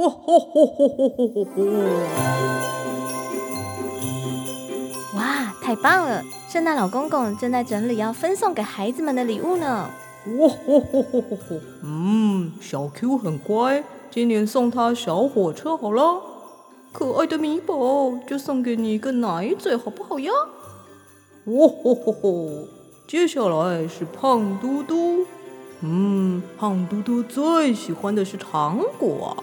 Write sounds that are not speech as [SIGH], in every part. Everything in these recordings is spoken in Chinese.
[LAUGHS] 哇！太棒了！圣诞老公公正在整理要分送给孩子们的礼物呢。哇！嗯，小 Q 很乖，今年送他小火车好了。可爱的米宝，就送给你一个奶嘴好不好呀？哇吼吼吼！接下来是胖嘟嘟。嗯，胖嘟嘟最喜欢的是糖果，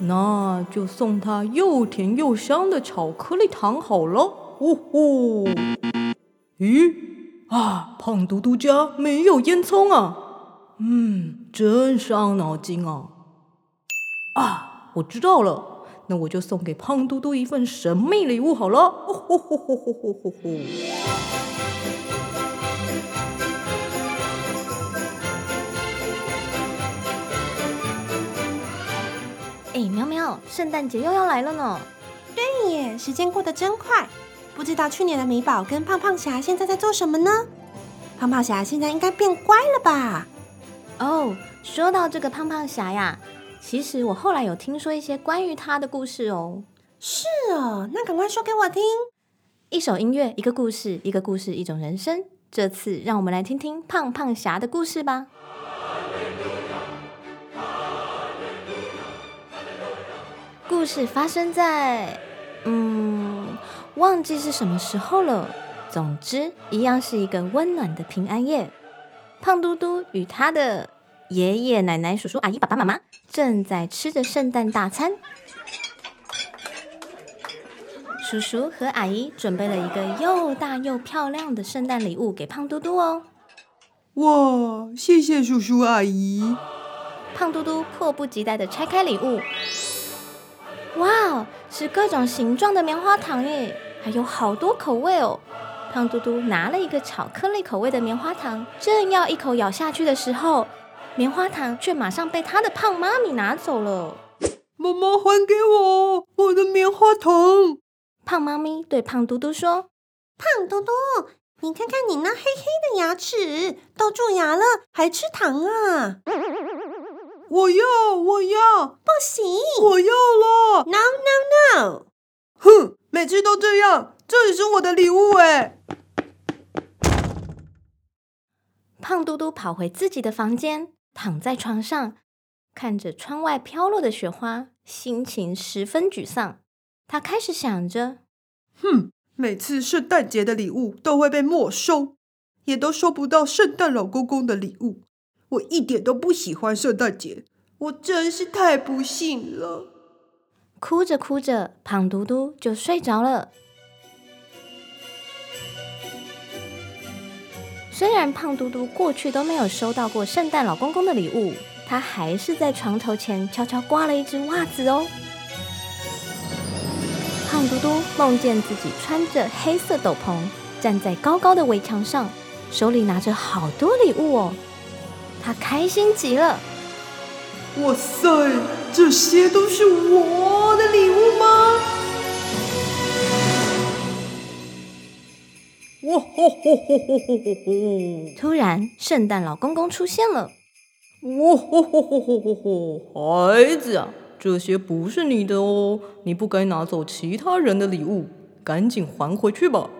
那就送他又甜又香的巧克力糖好了。呜呼！咦啊，胖嘟嘟家没有烟囱啊？嗯，真伤脑筋啊！啊，我知道了，那我就送给胖嘟嘟一份神秘礼物好了。呼呼呼呼呼呼呼！哎，喵喵，圣诞节又要来了呢！对耶，时间过得真快。不知道去年的米宝跟胖胖侠现在在做什么呢？胖胖侠现在应该变乖了吧？哦，说到这个胖胖侠呀，其实我后来有听说一些关于他的故事哦。是哦，那赶快说给我听。一首音乐，一个故事，一个故事，一种人生。这次让我们来听听胖胖侠的故事吧。故事发生在，嗯，忘记是什么时候了。总之，一样是一个温暖的平安夜。胖嘟嘟与他的爷爷奶奶、叔叔阿姨、爸爸妈妈正在吃着圣诞大餐。叔叔和阿姨准备了一个又大又漂亮的圣诞礼物给胖嘟嘟哦。哇，谢谢叔叔阿姨。胖嘟嘟迫不及待的拆开礼物。哇，是各种形状的棉花糖耶，还有好多口味哦。胖嘟嘟拿了一个巧克力口味的棉花糖，正要一口咬下去的时候，棉花糖却马上被他的胖妈咪拿走了。妈妈，还给我我的棉花糖！胖妈咪对胖嘟嘟说：“胖嘟嘟，你看看你那黑黑的牙齿，都蛀牙了，还吃糖啊？”我要，我要，不行！我要了！No No No！哼，每次都这样，这也是我的礼物哎！胖嘟嘟跑回自己的房间，躺在床上，看着窗外飘落的雪花，心情十分沮丧。他开始想着：哼，每次圣诞节的礼物都会被没收，也都收不到圣诞老公公的礼物。我一点都不喜欢圣诞节，我真是太不幸了。哭着哭着，胖嘟嘟就睡着了。虽然胖嘟嘟过去都没有收到过圣诞老公公的礼物，他还是在床头前悄悄挂了一只袜子哦。胖嘟嘟梦见自己穿着黑色斗篷，站在高高的围墙上，手里拿着好多礼物哦。他开心极了！哇塞，这些都是我的礼物吗？哇吼吼吼吼吼吼吼！突然，圣诞老公公出现了！哇吼吼吼吼吼吼！孩子啊，这些不是你的哦，你不该拿走其他人的礼物，赶紧还回去吧！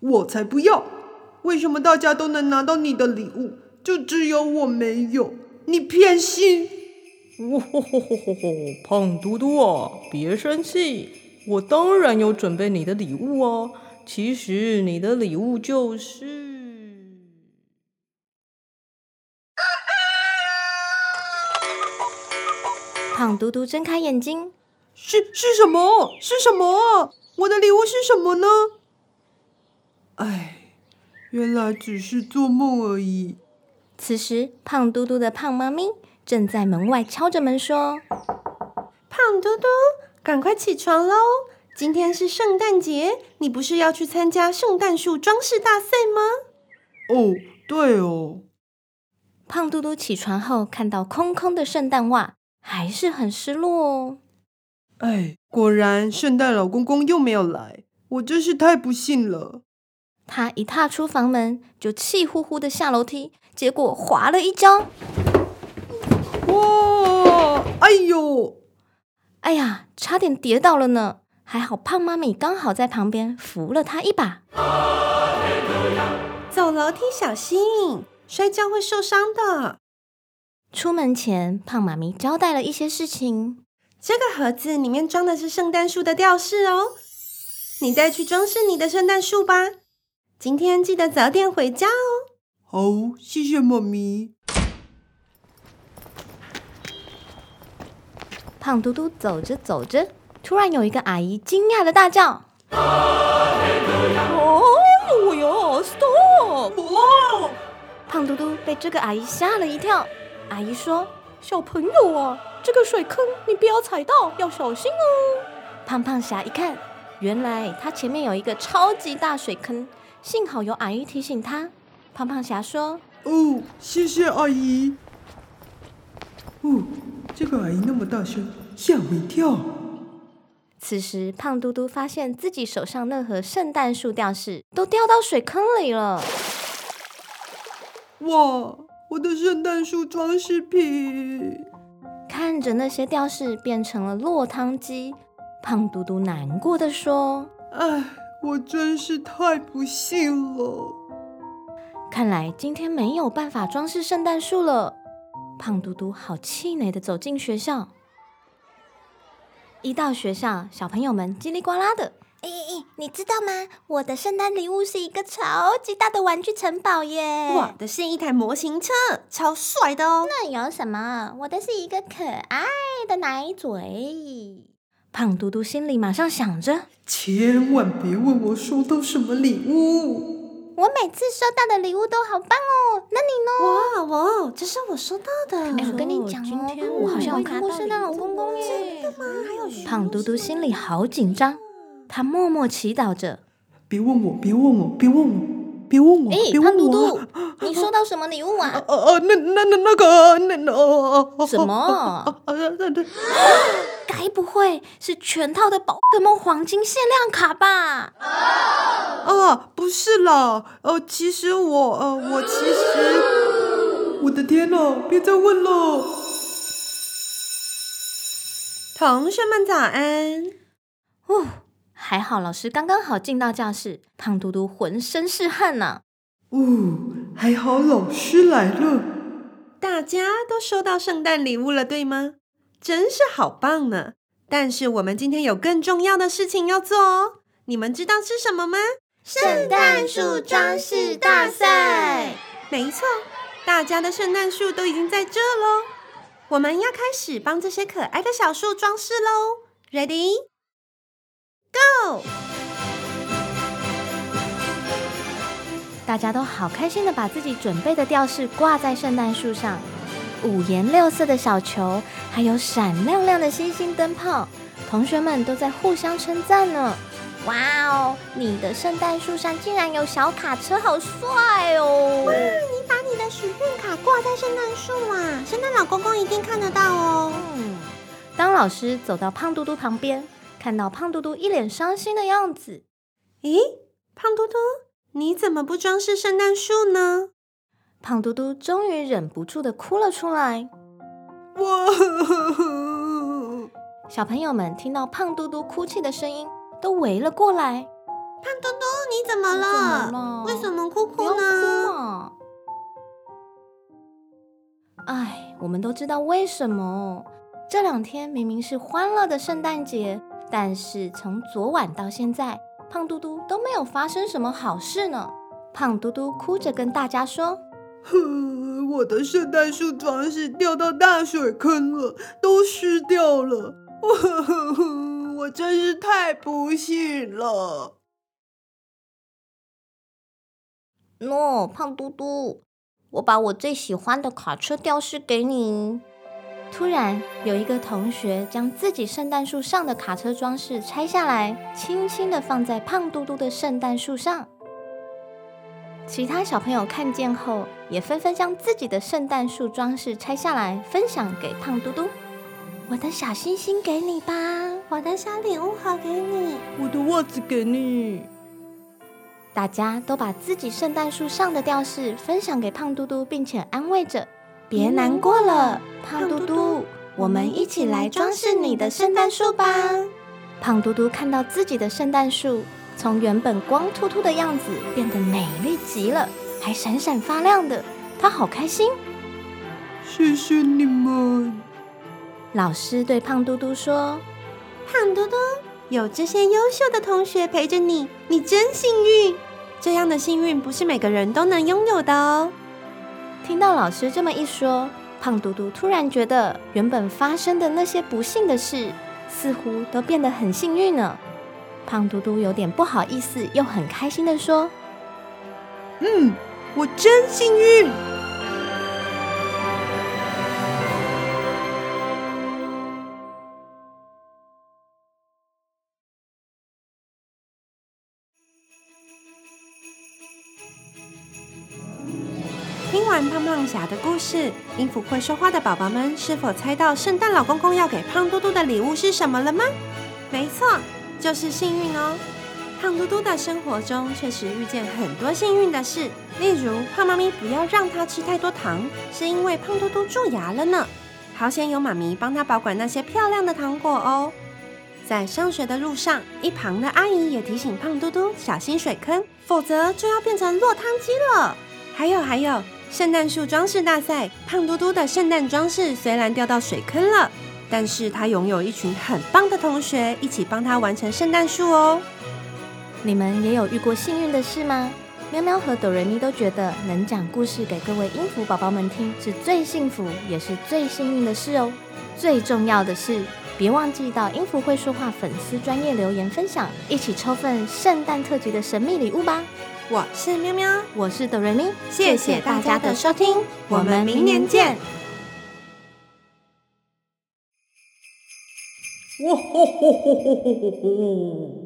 我才不要！为什么大家都能拿到你的礼物？就只有我没有，你偏心！呜吼吼吼吼吼！胖嘟嘟啊，别生气，我当然有准备你的礼物啊。其实你的礼物就是 [LAUGHS]…… 胖嘟嘟睁开眼睛，是是什么？是什么？我的礼物是什么呢？哎，原来只是做梦而已。此时，胖嘟嘟的胖妈咪正在门外敲着门，说：“胖嘟嘟，赶快起床喽！今天是圣诞节，你不是要去参加圣诞树装饰大赛吗？”“哦，对哦。”胖嘟嘟起床后看到空空的圣诞袜，还是很失落哦。哎，果然圣诞老公公又没有来，我真是太不幸了。他一踏出房门，就气呼呼的下楼梯。结果滑了一跤，哇！哎呦！哎呀，差点跌倒了呢！还好胖妈咪刚好在旁边扶了他一把。走楼梯小心，摔跤会受伤的。出门前，胖妈咪交代了一些事情。这个盒子里面装的是圣诞树的吊饰哦，你再去装饰你的圣诞树吧。今天记得早点回家哦。好，谢谢妈咪。胖嘟嘟走着走着，突然有一个阿姨惊讶的大叫：“哦呦呀，stop！哇！胖嘟嘟被这个阿姨吓了一跳。阿姨说小朋友啊，这个水坑你不要踩到，要小心哦。：“胖胖侠一看，原来他前面有一个超级大水坑，幸好有阿姨提醒他。”胖胖侠说哦，谢谢阿姨。哦，这个阿姨那么大声，吓我一跳。：“此时胖嘟嘟发现自己手上那盒圣诞树吊饰都掉到水坑里了。哇，我的圣诞树装饰品！看着那些吊饰变成了落汤鸡，胖嘟嘟难过的说。”哎，我真是太不幸了。看来今天没有办法装饰圣诞树了。胖嘟嘟好气馁的走进学校。一到学校，小朋友们叽里呱啦的。哎哎哎，你知道吗？我的圣诞礼物是一个超级大的玩具城堡耶！我的是一台模型车，超帅的哦。那有什么？我的是一个可爱的奶嘴。胖嘟嘟心里马上想着：千万别问我收到什么礼物。我每次收到的礼物都好棒哦。那你呢？哇哇，这是我收到的。哎，我跟你讲哦，今天我好像有看过到圣诞老公公耶。还有胖嘟嘟心里好紧张，他默默祈祷着。别问我，别问我，别问我，别问我，哎，别胖嘟问我。嘟，你收到什么礼物啊？呃呃，那那那那个那那哦什么？啊啊对对，该不会是全套的宝可梦黄金限量卡吧？啊不是啦，呃其实我呃我其实，我的天呐，别再问了。同学们早安。哦，还好老师刚刚好进到教室，胖嘟嘟浑身是汗呢、哦，还好老师来了。大家都收到圣诞礼物了，对吗？真是好棒呢！但是我们今天有更重要的事情要做哦。你们知道是什么吗？圣诞树装饰大赛。没错，大家的圣诞树都已经在这喽。我们要开始帮这些可爱的小树装饰喽。Ready? Go！大家都好开心的把自己准备的吊饰挂在圣诞树上，五颜六色的小球，还有闪亮亮的星星灯泡，同学们都在互相称赞呢。哇哦，你的圣诞树上竟然有小卡车，好帅哦！哇你把你的许愿卡挂在圣诞树啊，圣诞老公公一定看得到哦。嗯，当老师走到胖嘟嘟旁边，看到胖嘟嘟一脸伤心的样子，咦，胖嘟嘟，你怎么不装饰圣诞树呢？胖嘟嘟终于忍不住的哭了出来。哇！[LAUGHS] 小朋友们听到胖嘟嘟哭泣的声音，都围了过来。胖嘟嘟，你怎么了？么了为什么哭哭呢？哎，我们都知道为什么。这两天明明是欢乐的圣诞节，但是从昨晚到现在，胖嘟嘟都没有发生什么好事呢。胖嘟嘟哭着跟大家说哼，我的圣诞树装饰掉到大水坑了，都湿掉了。我真是太不幸了。喏，胖嘟嘟，我把我最喜欢的卡车吊饰给你。：“突然有一个同学将自己圣诞树上的卡车装饰拆下来，轻轻的放在胖嘟嘟的圣诞树上。”其他小朋友看见后，也纷纷将自己的圣诞树装饰拆下来，分享给胖嘟嘟。我的小星星给你吧。我的小礼物好给你。我的袜子给你。大家都把自己圣诞树上的吊饰分享给胖嘟嘟，并且安慰着：“别难过了，胖嘟嘟，我们一起来装饰你的圣诞树吧！胖嘟嘟看到自己的圣诞树，从原本光秃秃的样子变得美丽极了，还闪闪发亮的，他好开心。谢谢你们。老师对胖嘟嘟说：“胖嘟嘟，有这些优秀的同学陪着你，你真幸运。这样的幸运不是每个人都能拥有的哦。”听到老师这么一说，胖嘟嘟突然觉得原本发生的那些不幸的事，似乎都变得很幸运呢。胖嘟嘟有点不好意思，又很开心的说：“嗯，我真幸运。”是，音符会说话的宝宝们是否猜到圣诞老公公要给胖嘟嘟的礼物是什么了吗？没错，就是幸运哦。胖嘟嘟的生活中确实遇见很多幸运的事，例如胖妈咪不要让他吃太多糖，是因为胖嘟嘟蛀牙了呢。好险有妈咪帮他保管那些漂亮的糖果哦。在上学的路上，一旁的阿姨也提醒胖嘟嘟小心水坑，否则就要变成落汤鸡了。还有还有。圣诞树装饰大赛，胖嘟嘟的圣诞装饰虽然掉到水坑了，但是他拥有一群很棒的同学，一起帮他完成圣诞树哦。你们也有遇过幸运的事吗？喵喵和哆瑞咪都觉得能讲故事给各位音符宝宝们听，是最幸福也是最幸运的事哦。最重要的是，别忘记到音符会说话粉丝专业留言分享，一起抽份圣诞特辑的神秘礼物吧。我是喵喵，我是哆瑞咪，谢谢大家的收听，我们明年见。哇吼吼吼吼吼吼吼！